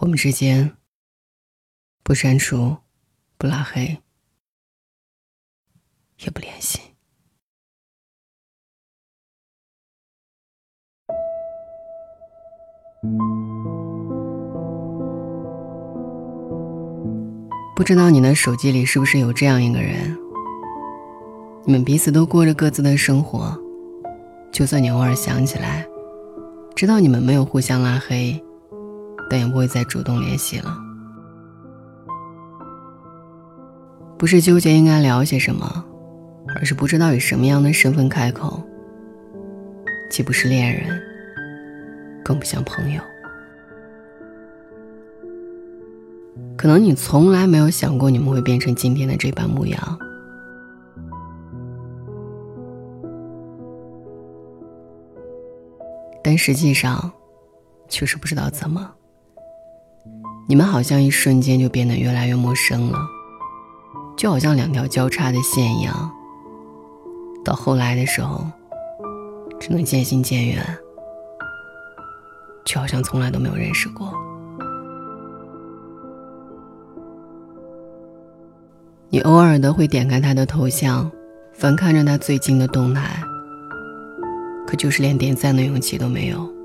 我们之间不删除、不拉黑，也不联系。不知道你的手机里是不是有这样一个人？你们彼此都过着各自的生活，就算你偶尔想起来，知道你们没有互相拉黑，但也不会再主动联系了。不是纠结应该聊些什么，而是不知道以什么样的身份开口。既不是恋人，更不像朋友。可能你从来没有想过你们会变成今天的这般模样，但实际上，却是不知道怎么，你们好像一瞬间就变得越来越陌生了，就好像两条交叉的线一样。到后来的时候，只能渐行渐远，就好像从来都没有认识过。你偶尔的会点开他的头像，翻看着他最近的动态，可就是连点赞的勇气都没有。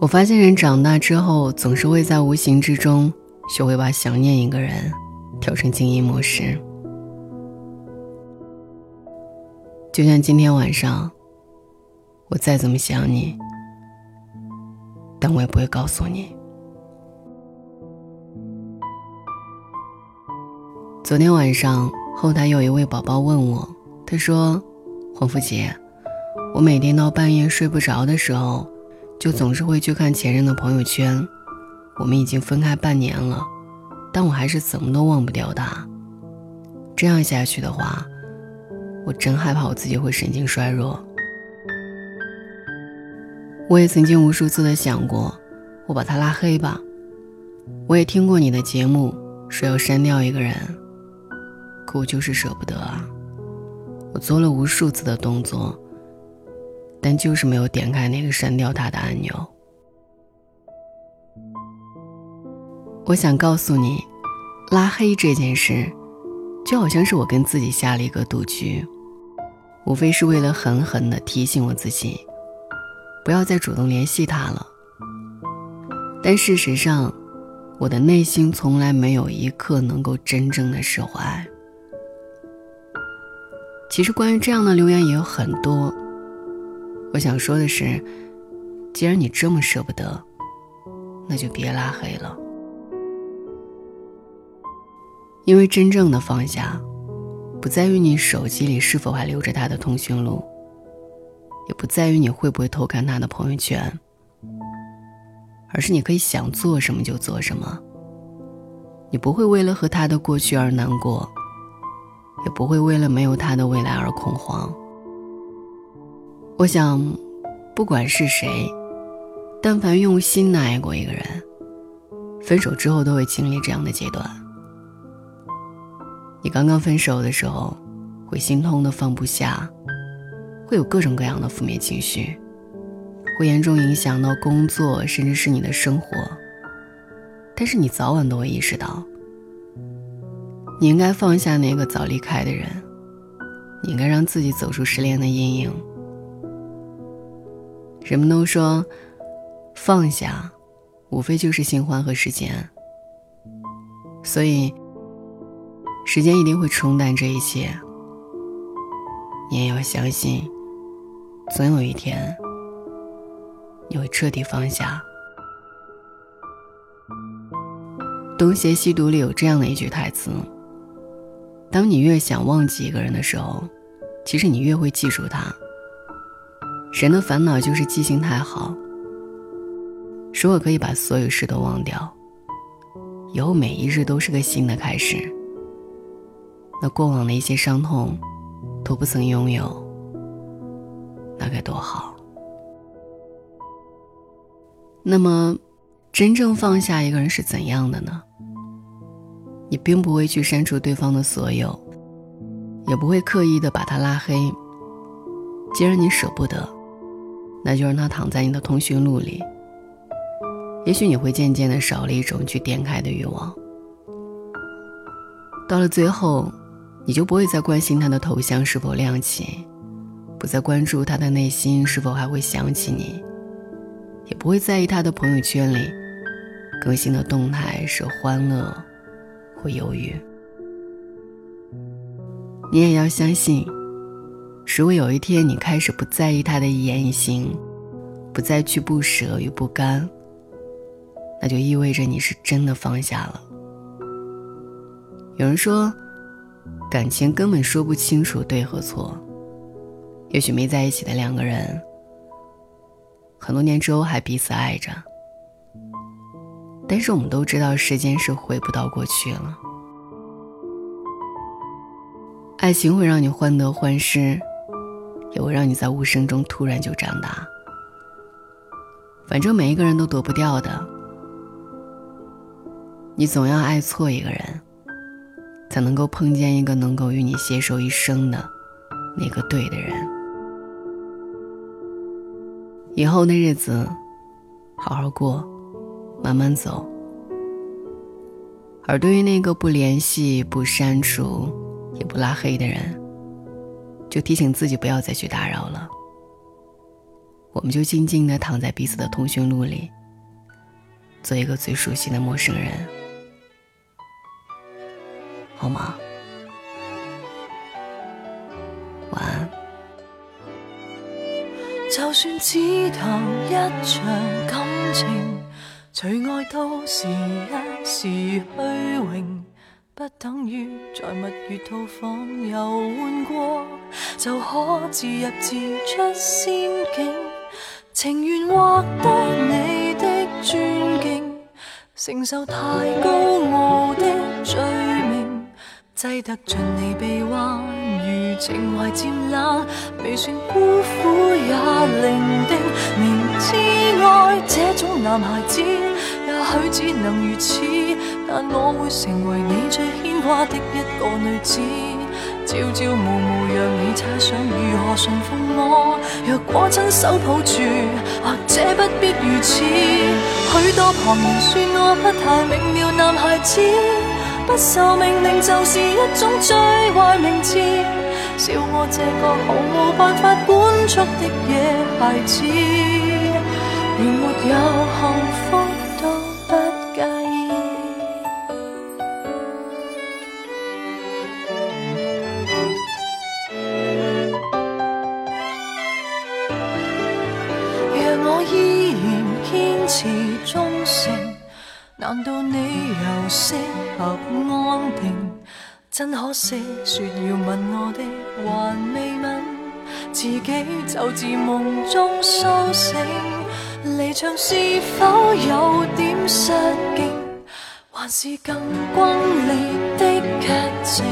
我发现人长大之后，总是会在无形之中学会把想念一个人调成静音模式。就像今天晚上，我再怎么想你，但我也不会告诉你。昨天晚上，后台有一位宝宝问我，他说：“黄福杰，我每天到半夜睡不着的时候，就总是会去看前任的朋友圈。我们已经分开半年了，但我还是怎么都忘不掉他。这样下去的话，我真害怕我自己会神经衰弱。我也曾经无数次的想过，我把他拉黑吧。我也听过你的节目，说要删掉一个人。”可我就是舍不得啊！我做了无数次的动作，但就是没有点开那个删掉他的按钮。我想告诉你，拉黑这件事，就好像是我跟自己下了一个赌局，无非是为了狠狠的提醒我自己，不要再主动联系他了。但事实上，我的内心从来没有一刻能够真正的释怀。其实关于这样的留言也有很多。我想说的是，既然你这么舍不得，那就别拉黑了。因为真正的放下，不在于你手机里是否还留着他的通讯录，也不在于你会不会偷看他的朋友圈，而是你可以想做什么就做什么。你不会为了和他的过去而难过。也不会为了没有他的未来而恐慌。我想，不管是谁，但凡用心的爱过一个人，分手之后都会经历这样的阶段。你刚刚分手的时候，会心痛的放不下，会有各种各样的负面情绪，会严重影响到工作，甚至是你的生活。但是你早晚都会意识到。你应该放下那个早离开的人，你应该让自己走出失恋的阴影。人们都说，放下，无非就是新欢和时间。所以，时间一定会冲淡这一切。你也要相信，总有一天，你会彻底放下。《东邪西毒》里有这样的一句台词。当你越想忘记一个人的时候，其实你越会记住他。人的烦恼就是记性太好。如果可以把所有事都忘掉，以后每一日都是个新的开始，那过往的一些伤痛都不曾拥有，那该多好。那么，真正放下一个人是怎样的呢？你并不会去删除对方的所有，也不会刻意的把他拉黑。既然你舍不得，那就让他躺在你的通讯录里，也许你会渐渐的少了一种去点开的欲望。到了最后，你就不会再关心他的头像是否亮起，不再关注他的内心是否还会想起你，也不会在意他的朋友圈里更新的动态是欢乐或忧郁。你也要相信，如果有一天你开始不在意他的一言一行，不再去不舍与不甘，那就意味着你是真的放下了。有人说，感情根本说不清楚对和错。也许没在一起的两个人，很多年之后还彼此爱着。但是我们都知道，时间是回不到过去了。爱情会让你患得患失，也会让你在无声中突然就长大。反正每一个人都躲不掉的，你总要爱错一个人。才能够碰见一个能够与你携手一生的那个对的人。以后的日子，好好过，慢慢走。而对于那个不联系、不删除、也不拉黑的人，就提醒自己不要再去打扰了。我们就静静的躺在彼此的通讯录里，做一个最熟悉的陌生人。好吗？晚安。就算只谈一场感情，除爱都是一时虚荣，不等于在蜜月套房游玩过就可自入自出仙境。情愿获得你的尊敬，承受太高傲的罪名。挤得进你臂弯，如情怀渐冷，未算孤苦也伶仃。明知爱这种男孩子，或许只能如此，但我会成为你最牵挂的一个女子。朝朝暮暮让你猜想如何驯服我，若果亲手抱住，或者不必如此。许多旁人说我不太明了，男孩子。不受命令就是一种最坏名字，笑我这个毫无办法管束的野孩子，连没有幸福难道你又适合安定？真可惜，说要吻我的还未吻，自己就自梦中苏醒。离场是否有点失敬？还是更轰烈的剧情？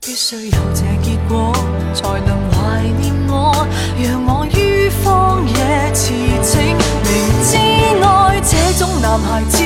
必须有这结果，才能怀念我，让我于荒野驰骋。明知爱这种男孩子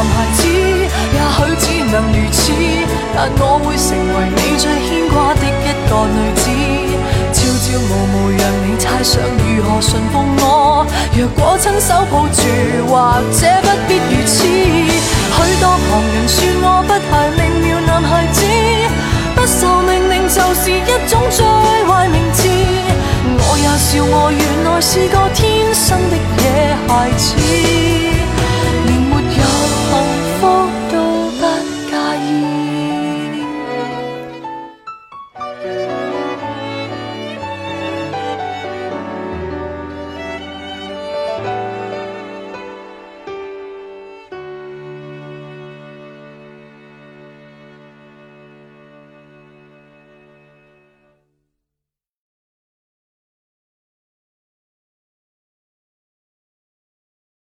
男孩子也许只能如此但我会成为你最牵挂的一个女子，朝朝暮暮让你猜想如何驯服我。若果亲手抱住，或者不必如此。许多旁人说我不太明了，男孩子不受命令就是一种最坏名字。我也笑我原来是个天。